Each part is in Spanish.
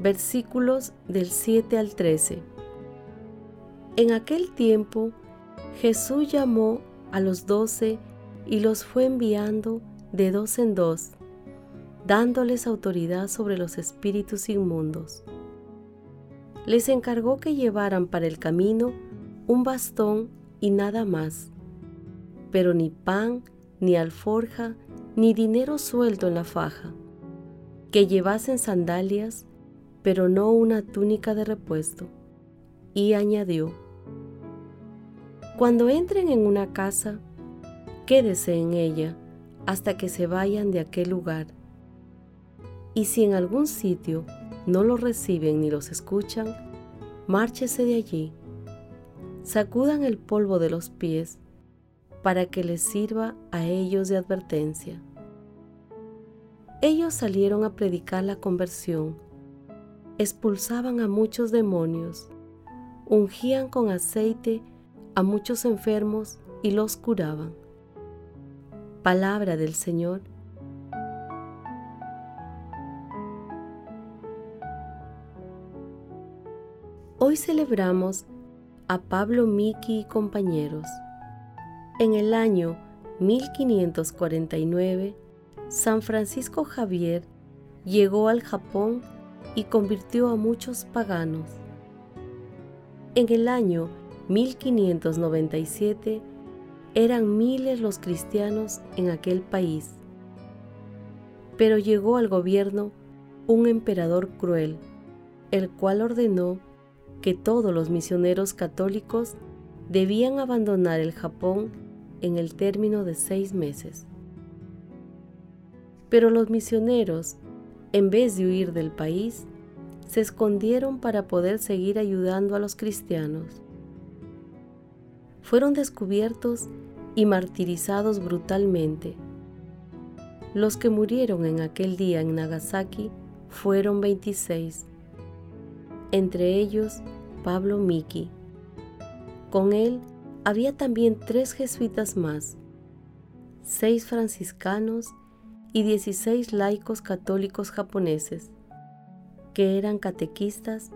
versículos del 7 al 13. En aquel tiempo Jesús llamó a los doce y los fue enviando de dos en dos, dándoles autoridad sobre los espíritus inmundos. Les encargó que llevaran para el camino un bastón y nada más, pero ni pan, ni alforja, ni dinero suelto en la faja, que llevasen sandalias, pero no una túnica de repuesto. Y añadió, Cuando entren en una casa, quédese en ella hasta que se vayan de aquel lugar. Y si en algún sitio no los reciben ni los escuchan, márchese de allí. Sacudan el polvo de los pies para que les sirva a ellos de advertencia. Ellos salieron a predicar la conversión, expulsaban a muchos demonios, ungían con aceite a muchos enfermos y los curaban. Palabra del Señor. Hoy celebramos a Pablo Miki y compañeros. En el año 1549, San Francisco Javier llegó al Japón y convirtió a muchos paganos. En el año 1597 eran miles los cristianos en aquel país. Pero llegó al gobierno un emperador cruel, el cual ordenó que todos los misioneros católicos debían abandonar el Japón en el término de seis meses. Pero los misioneros, en vez de huir del país, se escondieron para poder seguir ayudando a los cristianos. Fueron descubiertos y martirizados brutalmente. Los que murieron en aquel día en Nagasaki fueron 26, entre ellos Pablo Miki. Con él había también tres jesuitas más, seis franciscanos y dieciséis laicos católicos japoneses, que eran catequistas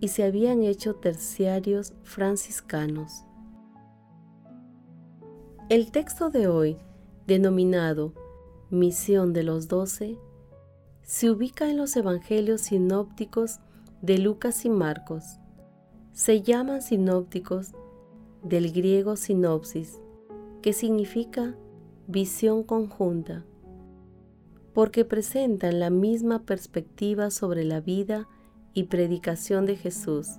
y se habían hecho terciarios franciscanos. El texto de hoy, denominado Misión de los Doce, se ubica en los Evangelios sinópticos de Lucas y Marcos. Se llaman sinópticos del griego sinopsis, que significa visión conjunta, porque presentan la misma perspectiva sobre la vida y predicación de Jesús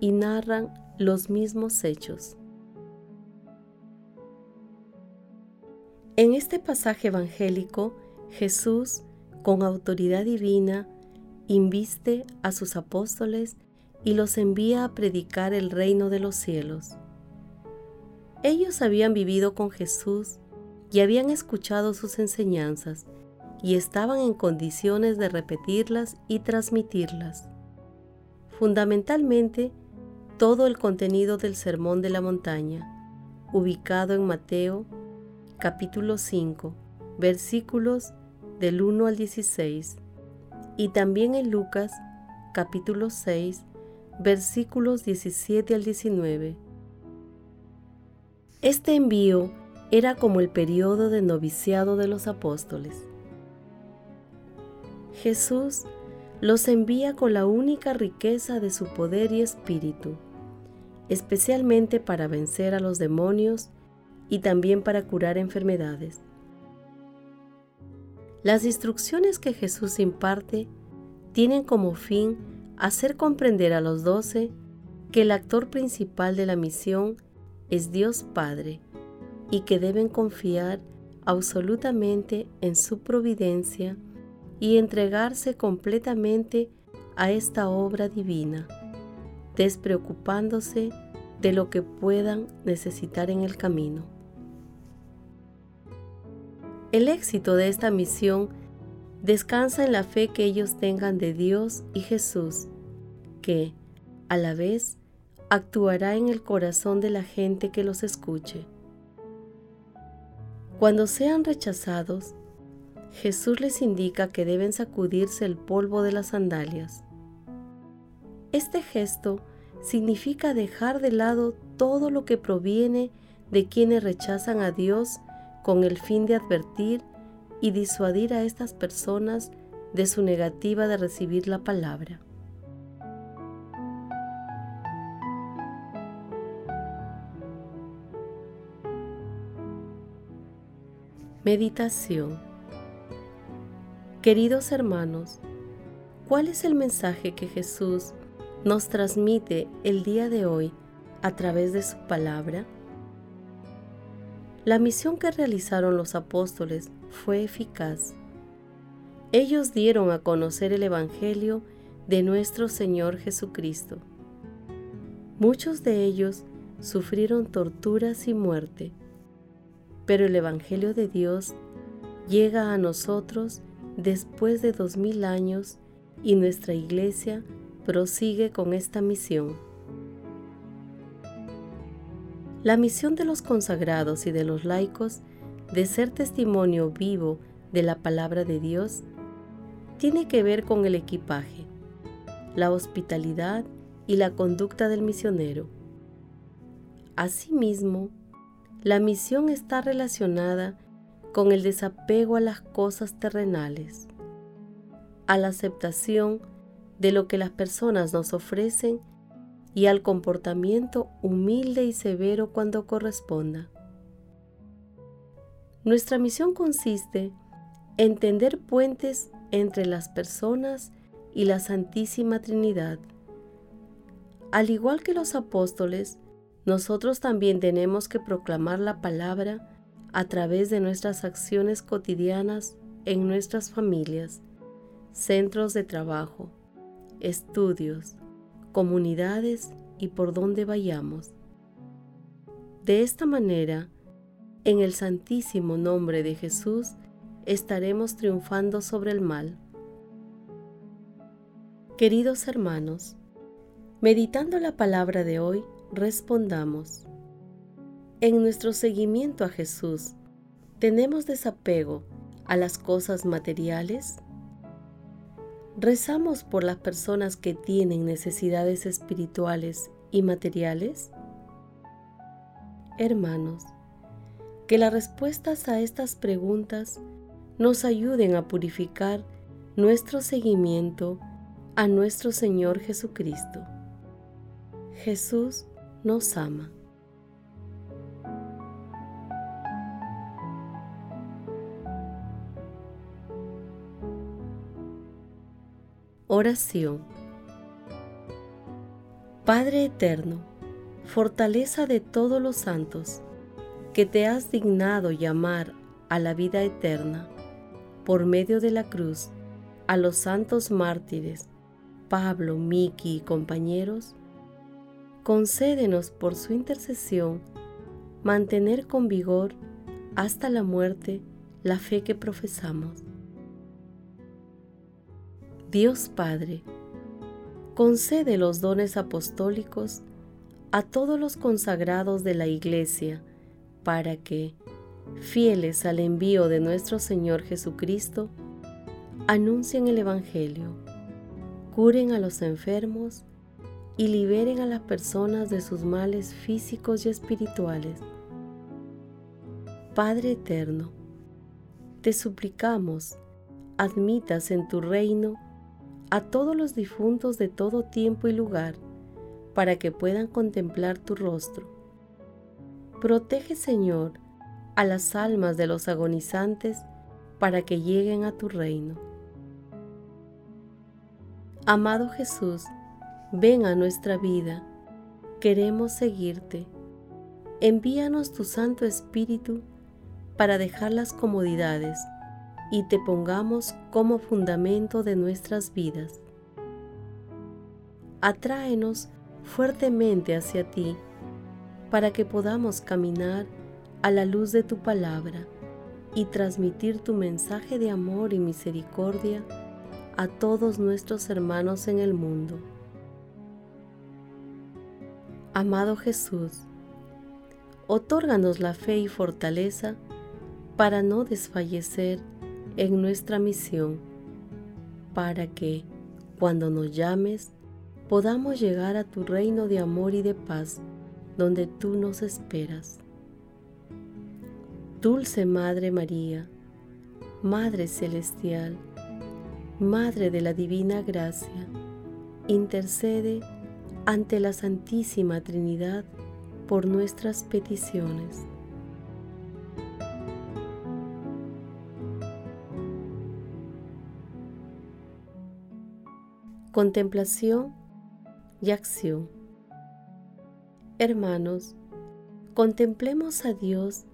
y narran los mismos hechos. En este pasaje evangélico, Jesús, con autoridad divina, inviste a sus apóstoles y los envía a predicar el reino de los cielos. Ellos habían vivido con Jesús y habían escuchado sus enseñanzas y estaban en condiciones de repetirlas y transmitirlas. Fundamentalmente, todo el contenido del Sermón de la Montaña, ubicado en Mateo capítulo 5, versículos del 1 al 16, y también en Lucas capítulo 6, versículos 17 al 19 este envío era como el periodo de noviciado de los apóstoles. Jesús los envía con la única riqueza de su poder y espíritu, especialmente para vencer a los demonios y también para curar enfermedades. Las instrucciones que Jesús imparte tienen como fin hacer comprender a los doce que el actor principal de la misión es Dios Padre y que deben confiar absolutamente en su providencia y entregarse completamente a esta obra divina, despreocupándose de lo que puedan necesitar en el camino. El éxito de esta misión descansa en la fe que ellos tengan de Dios y Jesús, que, a la vez, actuará en el corazón de la gente que los escuche. Cuando sean rechazados, Jesús les indica que deben sacudirse el polvo de las sandalias. Este gesto significa dejar de lado todo lo que proviene de quienes rechazan a Dios con el fin de advertir y disuadir a estas personas de su negativa de recibir la palabra. Meditación Queridos hermanos, ¿cuál es el mensaje que Jesús nos transmite el día de hoy a través de su palabra? La misión que realizaron los apóstoles fue eficaz. Ellos dieron a conocer el Evangelio de nuestro Señor Jesucristo. Muchos de ellos sufrieron torturas y muerte, pero el Evangelio de Dios llega a nosotros después de dos mil años y nuestra iglesia prosigue con esta misión. La misión de los consagrados y de los laicos de ser testimonio vivo de la palabra de Dios tiene que ver con el equipaje, la hospitalidad y la conducta del misionero. Asimismo, la misión está relacionada con el desapego a las cosas terrenales, a la aceptación de lo que las personas nos ofrecen y al comportamiento humilde y severo cuando corresponda. Nuestra misión consiste en tender puentes entre las personas y la Santísima Trinidad. Al igual que los apóstoles, nosotros también tenemos que proclamar la palabra a través de nuestras acciones cotidianas en nuestras familias, centros de trabajo, estudios, comunidades y por donde vayamos. De esta manera, en el santísimo nombre de Jesús, estaremos triunfando sobre el mal. Queridos hermanos, meditando la palabra de hoy, respondamos. En nuestro seguimiento a Jesús, ¿tenemos desapego a las cosas materiales? ¿Rezamos por las personas que tienen necesidades espirituales y materiales? Hermanos, que las respuestas a estas preguntas nos ayuden a purificar nuestro seguimiento a nuestro Señor Jesucristo. Jesús nos ama. Oración. Padre Eterno, fortaleza de todos los santos, que te has dignado llamar a la vida eterna por medio de la cruz a los santos mártires, Pablo, Miki y compañeros, concédenos por su intercesión mantener con vigor hasta la muerte la fe que profesamos Dios Padre, concede los dones apostólicos a todos los consagrados de la Iglesia para que, fieles al envío de nuestro Señor Jesucristo, anuncien el Evangelio, curen a los enfermos y liberen a las personas de sus males físicos y espirituales. Padre eterno, te suplicamos, admitas en tu reino a todos los difuntos de todo tiempo y lugar, para que puedan contemplar tu rostro. Protege, Señor, a las almas de los agonizantes, para que lleguen a tu reino. Amado Jesús, ven a nuestra vida, queremos seguirte. Envíanos tu Santo Espíritu para dejar las comodidades y te pongamos como fundamento de nuestras vidas. Atráenos fuertemente hacia ti para que podamos caminar a la luz de tu palabra y transmitir tu mensaje de amor y misericordia a todos nuestros hermanos en el mundo. Amado Jesús, otórganos la fe y fortaleza para no desfallecer en nuestra misión, para que, cuando nos llames, podamos llegar a tu reino de amor y de paz, donde tú nos esperas. Dulce Madre María, Madre Celestial, Madre de la Divina Gracia, intercede ante la Santísima Trinidad por nuestras peticiones. Contemplación y acción. Hermanos, contemplemos a Dios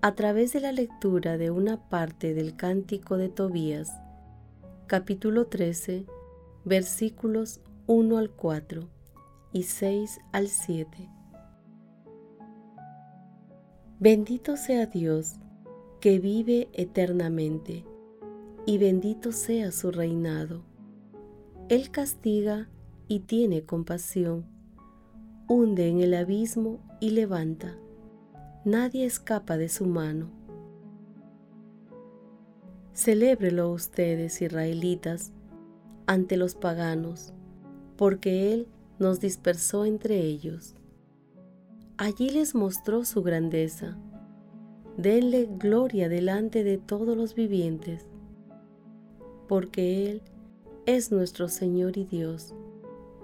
a través de la lectura de una parte del Cántico de Tobías, capítulo 13, versículos 1 al 4 y 6 al 7. Bendito sea Dios que vive eternamente, y bendito sea su reinado él castiga y tiene compasión, hunde en el abismo y levanta. Nadie escapa de su mano. Celébrelo ustedes, israelitas, ante los paganos, porque Él nos dispersó entre ellos. Allí les mostró su grandeza. Denle gloria delante de todos los vivientes, porque Él es nuestro Señor y Dios,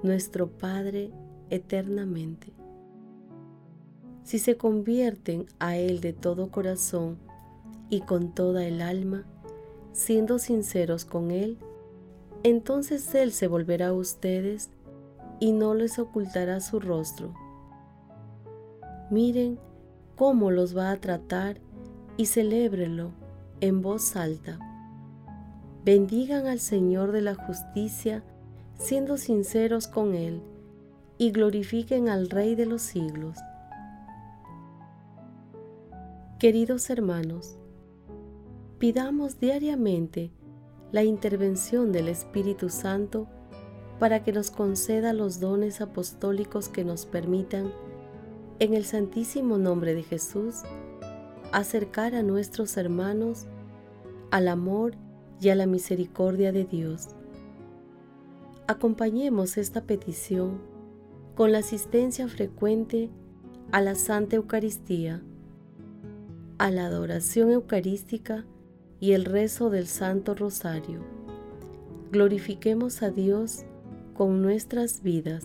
nuestro Padre eternamente. Si se convierten a Él de todo corazón y con toda el alma, siendo sinceros con Él, entonces Él se volverá a ustedes y no les ocultará su rostro. Miren cómo los va a tratar y celébrenlo en voz alta bendigan al Señor de la justicia, siendo sinceros con Él, y glorifiquen al Rey de los siglos. Queridos hermanos, pidamos diariamente la intervención del Espíritu Santo para que nos conceda los dones apostólicos que nos permitan, en el santísimo nombre de Jesús, acercar a nuestros hermanos al amor y a la misericordia de Dios. Acompañemos esta petición con la asistencia frecuente a la Santa Eucaristía, a la adoración eucarística y el rezo del Santo Rosario. Glorifiquemos a Dios con nuestras vidas.